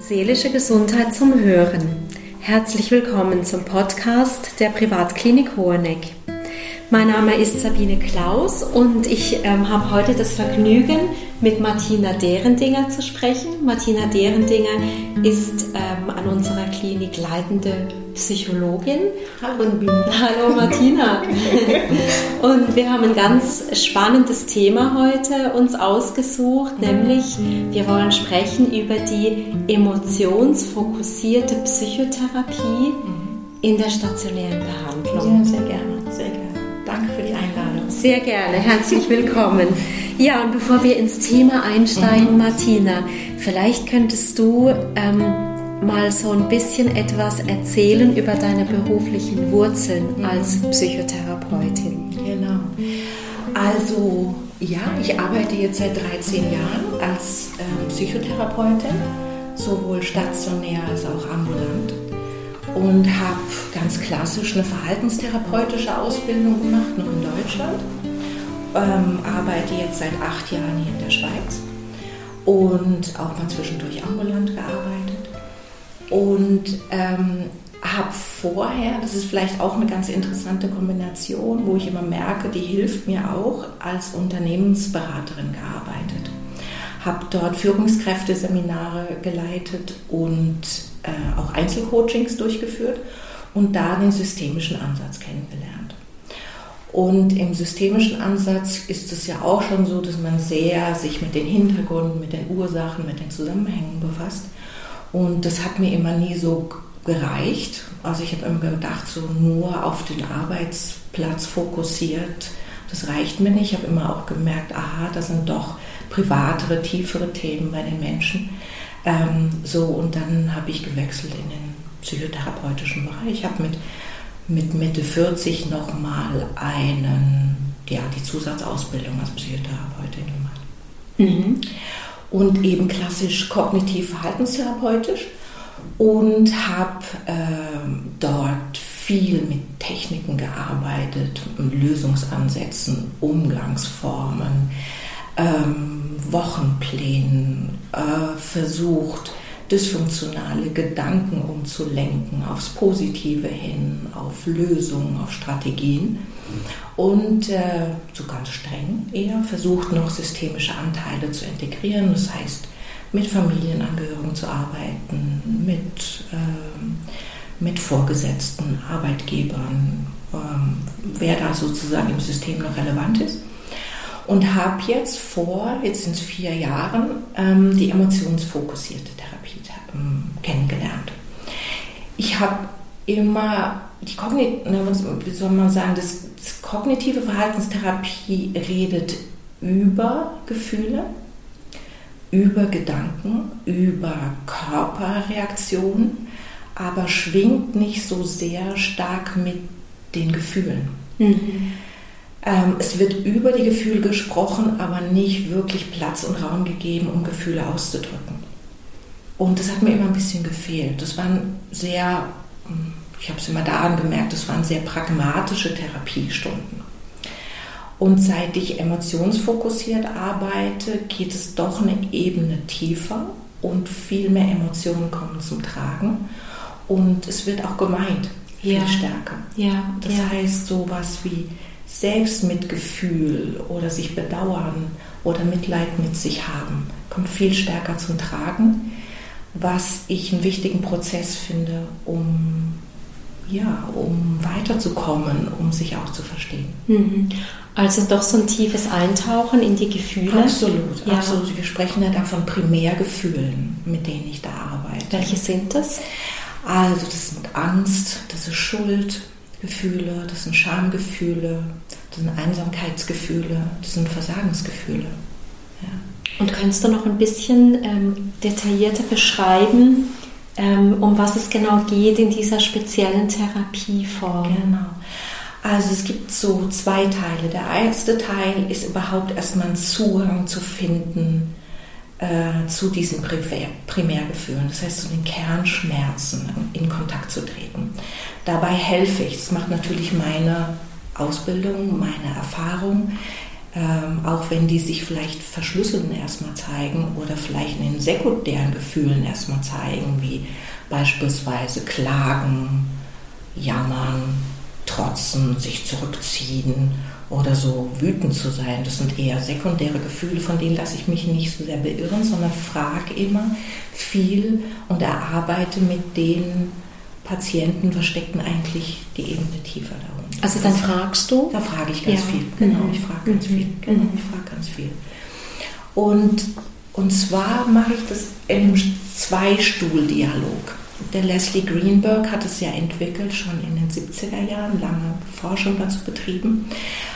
Seelische Gesundheit zum Hören. Herzlich willkommen zum Podcast der Privatklinik Hoheneck. Mein Name ist Sabine Klaus und ich ähm, habe heute das Vergnügen, mit Martina Derendinger zu sprechen. Martina Derendinger ist ähm, an unserer Klinik leitende Psychologin. Hallo, und, hallo Martina. und wir haben ein ganz spannendes Thema heute uns ausgesucht, nämlich wir wollen sprechen über die emotionsfokussierte Psychotherapie in der stationären Behandlung. Ja, sehr gerne, Sehr gerne, herzlich willkommen. Ja, und bevor wir ins Thema einsteigen, mhm. Martina, vielleicht könntest du ähm, mal so ein bisschen etwas erzählen über deine beruflichen Wurzeln mhm. als Psychotherapeutin. Genau. Also, ja, ich arbeite jetzt seit 13 Jahren als äh, Psychotherapeutin, sowohl stationär als auch ambulant und habe ganz klassisch eine verhaltenstherapeutische Ausbildung gemacht, noch in Deutschland. Ähm, arbeite jetzt seit acht Jahren hier in der Schweiz und auch mal zwischendurch ambulant gearbeitet. Und ähm, habe vorher, das ist vielleicht auch eine ganz interessante Kombination, wo ich immer merke, die hilft mir auch, als Unternehmensberaterin gearbeitet. Habe dort Führungskräfteseminare geleitet und äh, auch Einzelcoachings durchgeführt und da den systemischen Ansatz kennengelernt. Und im systemischen Ansatz ist es ja auch schon so, dass man sehr sich mit den Hintergründen, mit den Ursachen, mit den Zusammenhängen befasst. Und das hat mir immer nie so gereicht. Also ich habe immer gedacht, so nur auf den Arbeitsplatz fokussiert, das reicht mir nicht. Ich habe immer auch gemerkt, aha, das sind doch privatere, tiefere Themen bei den Menschen. Ähm, so, und dann habe ich gewechselt in den psychotherapeutischen Bereich. Ich habe mit, mit Mitte 40 nochmal einen, ja, die Zusatzausbildung als Psychotherapeutin gemacht. Mhm. Und eben klassisch kognitiv-verhaltenstherapeutisch und habe äh, dort viel mit Techniken gearbeitet, Lösungsansätzen, Umgangsformen, ähm, Wochenplänen äh, versucht, dysfunktionale Gedanken umzulenken aufs Positive hin, auf Lösungen, auf Strategien. Und äh, so ganz streng eher versucht noch systemische Anteile zu integrieren. Das heißt, mit Familienangehörigen zu arbeiten, mit, äh, mit Vorgesetzten, Arbeitgebern, äh, wer da sozusagen im System noch relevant ist und habe jetzt vor, jetzt sind es vier Jahren, ähm, die emotionsfokussierte Therapie ähm, kennengelernt. Ich habe immer die wie soll man sagen, das, das kognitive Verhaltenstherapie redet über Gefühle, über Gedanken, über Körperreaktionen, aber schwingt nicht so sehr stark mit den Gefühlen. Mhm. Ähm, es wird über die Gefühle gesprochen, aber nicht wirklich Platz und Raum gegeben, um Gefühle auszudrücken. Und das hat mir immer ein bisschen gefehlt. Das waren sehr, hm, ich habe es immer daran gemerkt, das waren sehr pragmatische Therapiestunden. Und seit ich emotionsfokussiert arbeite, geht es doch eine Ebene tiefer und viel mehr Emotionen kommen zum Tragen. Und es wird auch gemeint, viel ja. stärker. Ja. Das ja. heißt sowas wie, Selbstmitgefühl oder sich bedauern oder Mitleid mit sich haben, kommt viel stärker zum Tragen, was ich einen wichtigen Prozess finde, um, ja, um weiterzukommen, um sich auch zu verstehen. Mhm. Also doch so ein tiefes Eintauchen in die Gefühle. Absolut, ja. absolut. Wir sprechen ja da von Primärgefühlen, mit denen ich da arbeite. Welche sind das? Also das sind Angst, das ist Schuld, Gefühle, das sind Schamgefühle, das sind Einsamkeitsgefühle, das sind Versagensgefühle. Ja. Und kannst du noch ein bisschen ähm, detaillierter beschreiben, ähm, um was es genau geht in dieser speziellen Therapieform? Genau. Also es gibt so zwei Teile. Der erste Teil ist überhaupt erstmal einen Zugang zu finden äh, zu diesen Primärgefühlen, das heißt zu den Kernschmerzen in Kontakt zu treten. Dabei helfe ich, das macht natürlich meine Ausbildung, meine Erfahrung, ähm, auch wenn die sich vielleicht verschlüsselten erstmal zeigen oder vielleicht in den sekundären Gefühlen erstmal zeigen, wie beispielsweise Klagen, Jammern, Trotzen, sich zurückziehen oder so wütend zu sein. Das sind eher sekundäre Gefühle, von denen lasse ich mich nicht so sehr beirren, sondern frage immer viel und erarbeite mit den Patienten, was steckt denn eigentlich die Ebene tiefer darunter. Also dann fragst du? Da frage ich ganz ja. viel, genau, ich frage ganz mhm. viel, genau, ich frage ganz viel. Und, und zwar mache ich das im Zweistuhldialog. Der Leslie Greenberg hat es ja entwickelt, schon in den 70er Jahren, lange Forschung dazu betrieben.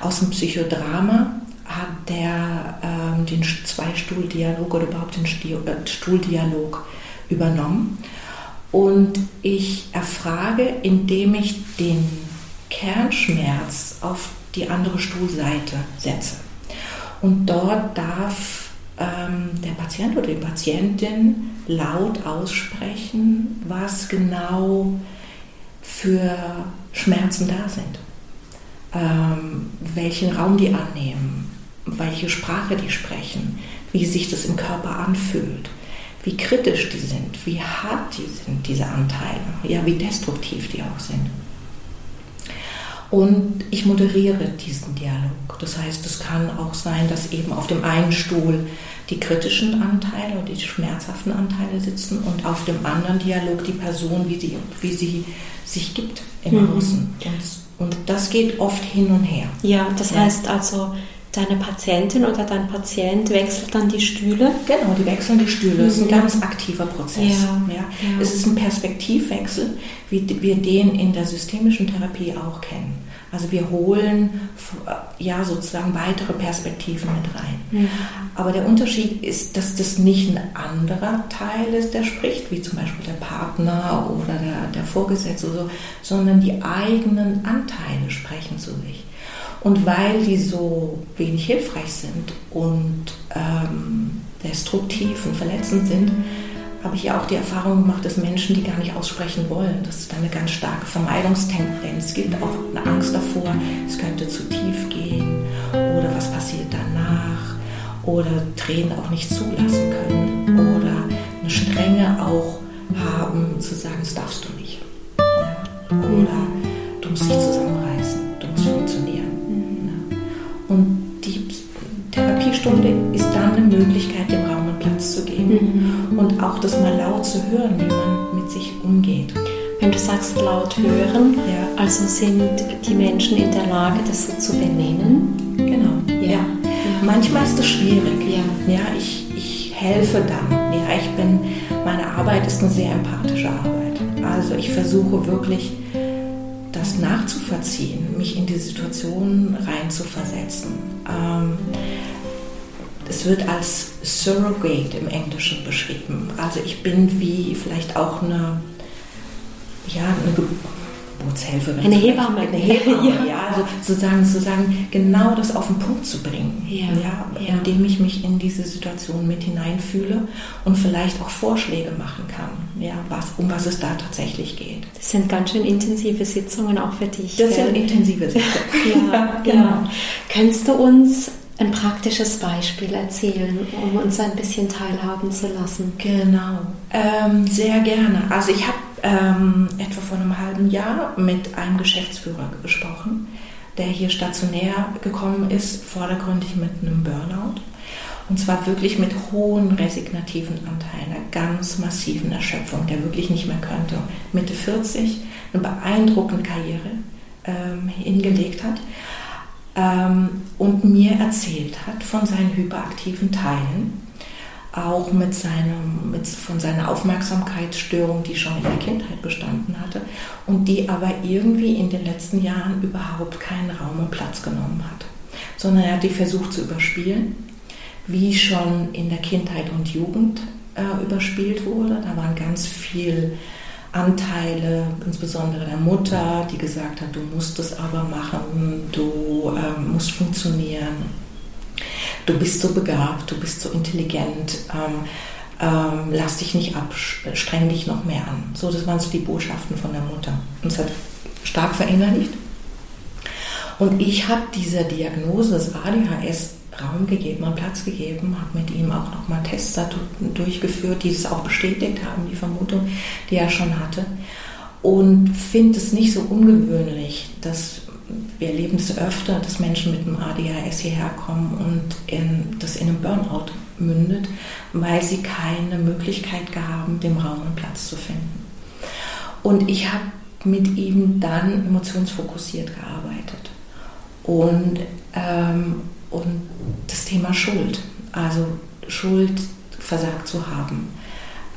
Aus dem Psychodrama hat der ähm, den Zweistuhldialog oder überhaupt den äh, Stuhldialog übernommen. Und ich erfrage, indem ich den Kernschmerz auf die andere Stuhlseite setze. Und dort darf ähm, der Patient oder die Patientin laut aussprechen, was genau für Schmerzen da sind, ähm, welchen Raum die annehmen, welche Sprache die sprechen, wie sich das im Körper anfühlt, wie kritisch die sind, wie hart die sind, diese Anteile, ja, wie destruktiv die auch sind. Und ich moderiere diesen Dialog. Das heißt, es kann auch sein, dass eben auf dem einen Stuhl die kritischen Anteile und die schmerzhaften Anteile sitzen und auf dem anderen Dialog die Person, wie sie, wie sie sich gibt im mhm. Außen. Und, und, das geht oft hin und her. Ja, das ja. heißt also, deine Patientin oder dein Patient wechselt dann die Stühle? Genau, die wechseln die Stühle. Das ist ein mhm. ganz aktiver Prozess. Ja, ja. ja. Es ist ein Perspektivwechsel, wie wir den in der systemischen Therapie auch kennen. Also wir holen ja sozusagen weitere Perspektiven mit rein. Mhm. Aber der Unterschied ist, dass das nicht ein anderer Teil ist, der spricht, wie zum Beispiel der Partner oder der, der Vorgesetzte, so, sondern die eigenen Anteile sprechen zu sich. Und weil die so wenig hilfreich sind und ähm, destruktiv und verletzend sind, habe ich ja auch die Erfahrung gemacht, dass Menschen, die gar nicht aussprechen wollen, dass es da eine ganz starke Vermeidungstendenz gibt, auch eine Angst davor, es könnte zu tief gehen oder was passiert danach oder Tränen auch nicht zulassen können oder eine Strenge auch haben, zu sagen, das darfst du nicht. Oder du musst dich zusammenreißen, Therapiestunde ist dann eine Möglichkeit, dem Raum einen Platz zu geben. Mhm und auch das mal laut zu hören, wie man mit sich umgeht. Wenn du sagst laut hören, ja. also sind die Menschen in der Lage, das so zu benennen? Genau, ja. ja. Manchmal ist das schwierig. Ja, ja ich, ich helfe dann. Ja, ich bin, meine Arbeit ist eine sehr empathische Arbeit. Also ich versuche wirklich, das nachzuvollziehen, mich in die Situation reinzuversetzen. Ähm, es wird als Surrogate im Englischen beschrieben. Also ich bin wie vielleicht auch eine, ja, eine Geburtshelferin. Eine Hebamme. Eine Hebamme, ja. ja. Also sozusagen, sozusagen genau das auf den Punkt zu bringen. Ja. ja. Indem ich mich in diese Situation mit hineinfühle und vielleicht auch Vorschläge machen kann, ja, was, um was es da tatsächlich geht. Das sind ganz schön intensive Sitzungen auch für dich. Das sind intensive Sitzungen. ja, genau. Kannst du uns ein praktisches Beispiel erzählen, um uns ein bisschen teilhaben zu lassen? Genau, ähm, sehr gerne. Also ich habe ähm, etwa vor einem halben Jahr mit einem Geschäftsführer gesprochen, der hier stationär gekommen ist, vordergründig mit einem Burnout. Und zwar wirklich mit hohen resignativen Anteilen, einer ganz massiven Erschöpfung, der wirklich nicht mehr könnte. Mitte 40, eine beeindruckende Karriere ähm, hingelegt hat ähm, und mir erzählt hat von seinen hyperaktiven Teilen, auch mit, seinem, mit von seiner Aufmerksamkeitsstörung, die schon in der Kindheit bestanden hatte und die aber irgendwie in den letzten Jahren überhaupt keinen Raum und Platz genommen hat, sondern er hat die versucht zu überspielen, wie schon in der Kindheit und Jugend äh, überspielt wurde. Da waren ganz viel Anteile, insbesondere der Mutter, die gesagt hat, du musst es aber machen, du ähm, musst funktionieren, du bist so begabt, du bist so intelligent, ähm, ähm, lass dich nicht ab, streng dich noch mehr an. So, das waren so die Botschaften von der Mutter. Und es hat stark verinnerlicht. Und ich habe dieser Diagnose des ADHS Raum gegeben und Platz gegeben, habe mit ihm auch nochmal Tests durchgeführt, die es auch bestätigt haben, die Vermutung, die er schon hatte. Und finde es nicht so ungewöhnlich, dass wir erleben es öfter, dass Menschen mit einem ADHS hierher kommen und in, das in einem Burnout mündet, weil sie keine Möglichkeit haben, dem Raum und Platz zu finden. Und ich habe mit ihm dann emotionsfokussiert gearbeitet. Und ähm, und das Thema Schuld, also Schuld versagt zu haben,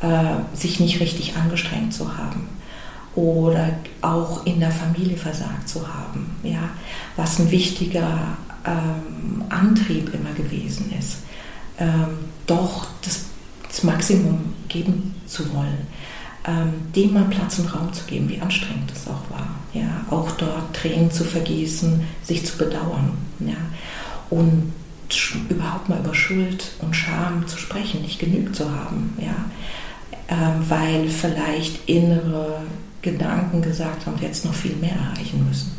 äh, sich nicht richtig angestrengt zu haben oder auch in der Familie versagt zu haben, ja, was ein wichtiger ähm, Antrieb immer gewesen ist, ähm, doch das, das, Maximum geben zu wollen, ähm, dem mal Platz und Raum zu geben, wie anstrengend das auch war, ja, auch dort Tränen zu vergießen, sich zu bedauern, ja und überhaupt mal über Schuld und Scham zu sprechen, nicht genügt zu haben, ja, ähm, weil vielleicht innere Gedanken gesagt haben, jetzt noch viel mehr erreichen müssen.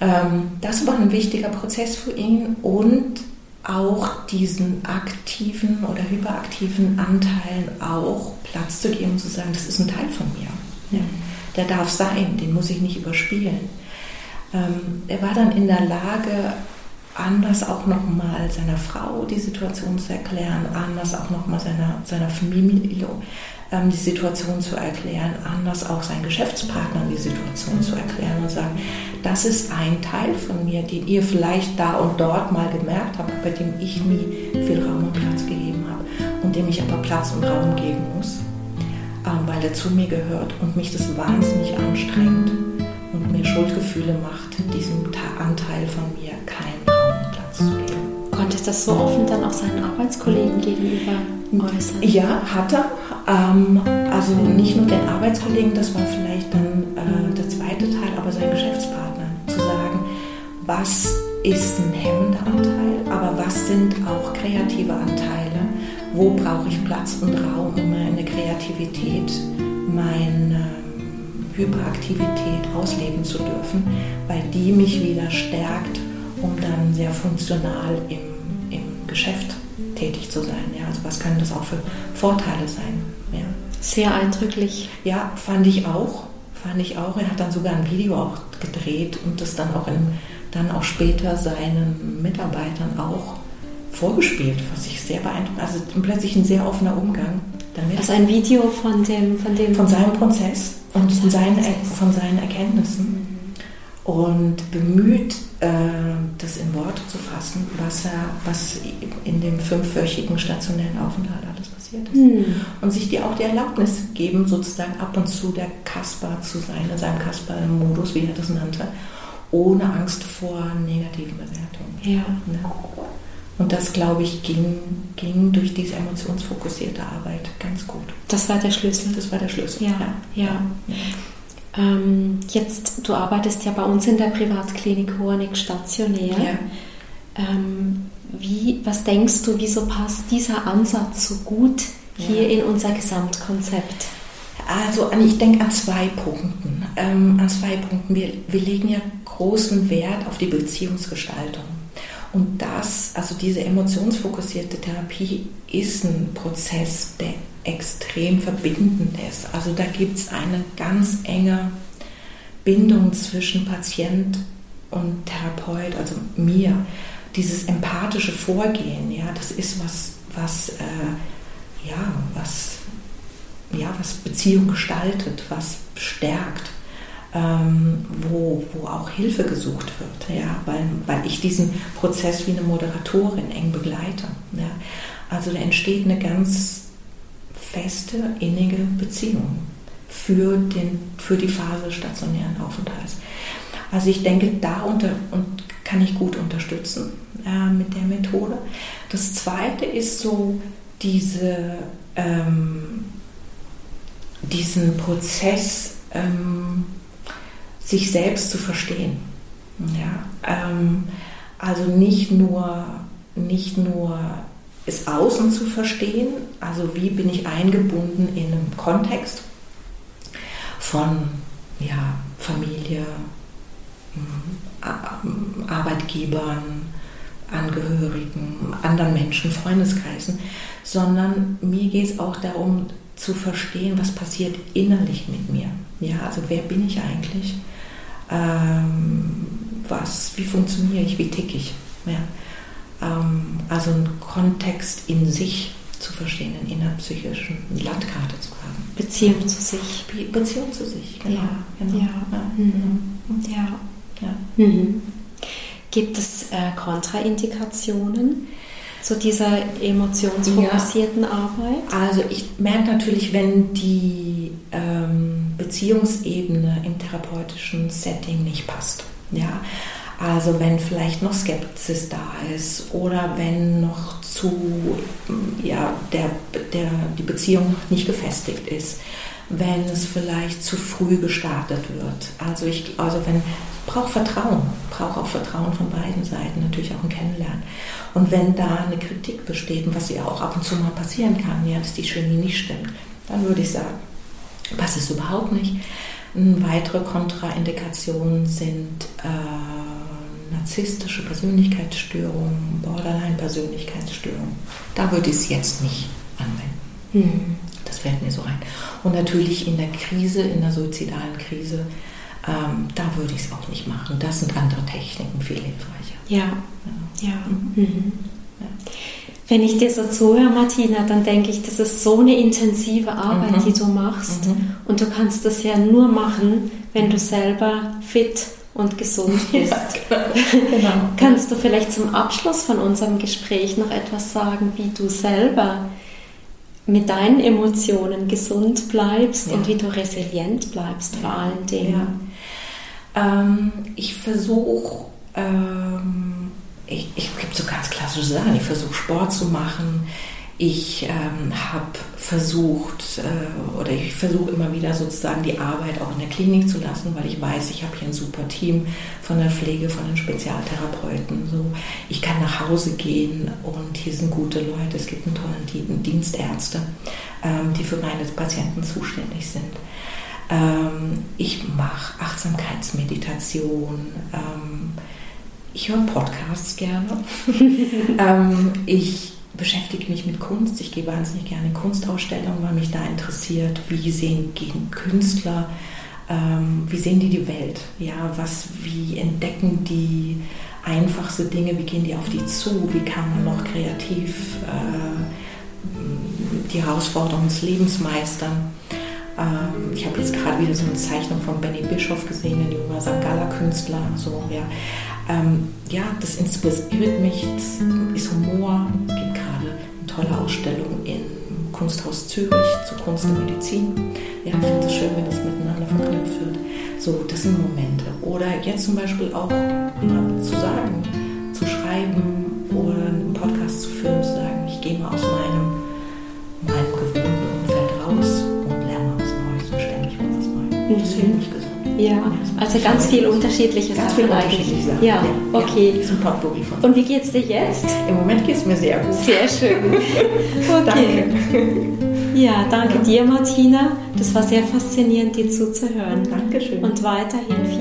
Ähm, das war ein wichtiger Prozess für ihn und auch diesen aktiven oder hyperaktiven Anteilen auch Platz zu geben und zu sagen, das ist ein Teil von mir. Ja. Der darf sein, den muss ich nicht überspielen. Ähm, er war dann in der Lage, anders auch nochmal seiner Frau die Situation zu erklären, anders auch nochmal seiner, seiner Familie ähm, die Situation zu erklären, anders auch seinen Geschäftspartnern die Situation zu erklären und sagen, das ist ein Teil von mir, den ihr vielleicht da und dort mal gemerkt habt, bei dem ich nie viel Raum und Platz gegeben habe und dem ich aber Platz und Raum geben muss, ähm, weil er zu mir gehört und mich das wahnsinnig anstrengt und mir Schuldgefühle macht, diesem Anteil von mir Konnte das so offen dann auch seinen Arbeitskollegen gegenüber äußern? Ja, hat er. Ähm, also nicht nur den Arbeitskollegen, das war vielleicht dann äh, der zweite Teil, aber seinen Geschäftspartnern zu sagen, was ist ein hemmender Anteil, aber was sind auch kreative Anteile? Wo brauche ich Platz und Raum, um meine Kreativität, meine Hyperaktivität ausleben zu dürfen, weil die mich wieder stärkt um dann sehr funktional im Geschäft tätig zu sein. Ja, also was können das auch für Vorteile sein? Ja. Sehr eindrücklich. Ja, fand ich auch. Fand ich auch. Er hat dann sogar ein Video auch gedreht und das dann auch, in, dann auch später seinen Mitarbeitern auch vorgespielt, was ich sehr beeindruckend. Also plötzlich ein sehr offener Umgang damit. Also ein Video von dem, von dem von seinem Prozess und von seinen, von seinen Erkenntnissen. Und bemüht, das in Worte zu fassen, was, er, was in dem fünfwöchigen stationären Aufenthalt alles passiert ist. Mhm. Und sich die auch die Erlaubnis geben, sozusagen ab und zu der Kasper zu sein, in seinem Kasper-Modus, wie er das nannte, ohne Angst vor negativen Bewertungen. Ja. Ne? Und das, glaube ich, ging, ging durch diese emotionsfokussierte Arbeit ganz gut. Das war der Schlüssel. Das war der Schlüssel. ja. ja. ja. Ähm, jetzt, du arbeitest ja bei uns in der Privatklinik Hoheneck stationär. Ja. Ähm, wie, was denkst du, wieso passt dieser Ansatz so gut hier ja. in unser Gesamtkonzept? Also ich denke an zwei Punkten. Ähm, an zwei Punkten. Wir, wir legen ja großen Wert auf die Beziehungsgestaltung. Und das, also diese emotionsfokussierte Therapie, ist ein Prozess, der extrem verbindend ist. Also da gibt es eine ganz enge Bindung zwischen Patient und Therapeut, also mir. Dieses empathische Vorgehen, ja, das ist was, was, äh, ja, was, ja, was Beziehung gestaltet, was stärkt. Ähm, wo, wo auch Hilfe gesucht wird, ja, weil, weil ich diesen Prozess wie eine Moderatorin eng begleite. Ja. Also da entsteht eine ganz feste, innige Beziehung für, den, für die Phase stationären Aufenthalts. Also ich denke, da unter, und kann ich gut unterstützen äh, mit der Methode. Das zweite ist so diese, ähm, diesen Prozess, ähm, sich selbst zu verstehen. Ja? Ähm, also nicht nur, nicht nur es außen zu verstehen, also wie bin ich eingebunden in einem Kontext von ja, Familie, mhm, Arbeitgebern, Angehörigen, anderen Menschen, Freundeskreisen, sondern mir geht es auch darum zu verstehen, was passiert innerlich mit mir. Ja, also wer bin ich eigentlich? Ähm, was, wie funktioniere ich, wie ticke ich? Ja. Ähm, also einen Kontext in sich zu verstehen, eine innerpsychischen Landkarte zu haben. Beziehung zu sich. Beziehung zu sich, genau. Ja, genau. Ja. Ja. Mhm. ja. Mhm. Gibt es äh, Kontraindikationen zu dieser emotionsfokussierten ja. Arbeit? Also ich merke natürlich, wenn die ähm, Beziehungsebene im therapeutischen Setting nicht passt. Ja, also wenn vielleicht noch Skepsis da ist oder wenn noch zu, ja, der, der, die Beziehung nicht gefestigt ist, wenn es vielleicht zu früh gestartet wird. Also ich, also wenn braucht Vertrauen, braucht auch Vertrauen von beiden Seiten, natürlich auch ein Kennenlernen. Und wenn da eine Kritik besteht, was ja auch ab und zu mal passieren kann, ja, dass die Chemie nicht stimmt, dann würde ich sagen, passt es überhaupt nicht. Weitere Kontraindikationen sind äh, narzisstische Persönlichkeitsstörungen, Borderline-Persönlichkeitsstörungen. Da würde ich es jetzt nicht anwenden. Mhm. Das fällt mir so ein. Und natürlich in der Krise, in der suizidalen Krise, ähm, da würde ich es auch nicht machen. Das sind andere Techniken viel hilfreicher. Ja, ja. ja. Mhm. ja. Wenn ich dir so zuhöre, Martina, dann denke ich, das ist so eine intensive Arbeit, mhm. die du machst. Mhm. Und du kannst das ja nur machen, wenn du selber fit und gesund bist. Ja, genau. Kannst du vielleicht zum Abschluss von unserem Gespräch noch etwas sagen, wie du selber mit deinen Emotionen gesund bleibst ja. und wie du resilient bleibst vor allen Dingen? Ja. Ähm, ich versuche ähm, ich, ich gibt so ganz klassische Sachen. Ich versuche Sport zu machen. Ich ähm, habe versucht äh, oder ich versuche immer wieder sozusagen die Arbeit auch in der Klinik zu lassen, weil ich weiß, ich habe hier ein super Team von der Pflege, von den Spezialtherapeuten. So, ich kann nach Hause gehen und hier sind gute Leute. Es gibt einen tollen Dienstärzte, ähm, die für meine Patienten zuständig sind. Ähm, ich mache Achtsamkeitsmeditation. Ich höre Podcasts gerne. ähm, ich beschäftige mich mit Kunst. Ich gehe wahnsinnig gerne in Kunstausstellungen, weil mich da interessiert, wie sehen Künstler, ähm, wie sehen die die Welt? Ja, was, wie entdecken die einfachste Dinge? Wie gehen die auf die zu? Wie kann man noch kreativ äh, die Herausforderungen des Lebens meistern? Ähm, ich habe jetzt gerade wieder so eine Zeichnung von Benny Bischoff gesehen, ein junger St. Galler-Künstler. So, ja. Ähm, ja, das inspiriert mich, das ist Humor. Es gibt gerade eine tolle Ausstellung im Kunsthaus Zürich zur Kunst und Medizin. Ja, ich finde es schön, wenn das miteinander verknüpft wird. So, das sind Momente. Oder jetzt zum Beispiel auch ja, zu sagen, zu schreiben oder einen Podcast zu führen, zu sagen, ich gehe mal aus meinem Ja, also ganz viel unterschiedliche ganz Sachen viel eigentlich. Sachen. Ja, okay. Ja, Potpourri von. Und wie geht es dir jetzt? Im Moment geht es mir sehr gut. Sehr schön. Okay. danke. Ja, danke ja. dir, Martina. Das war sehr faszinierend, dir zuzuhören. Dankeschön. Und weiterhin viel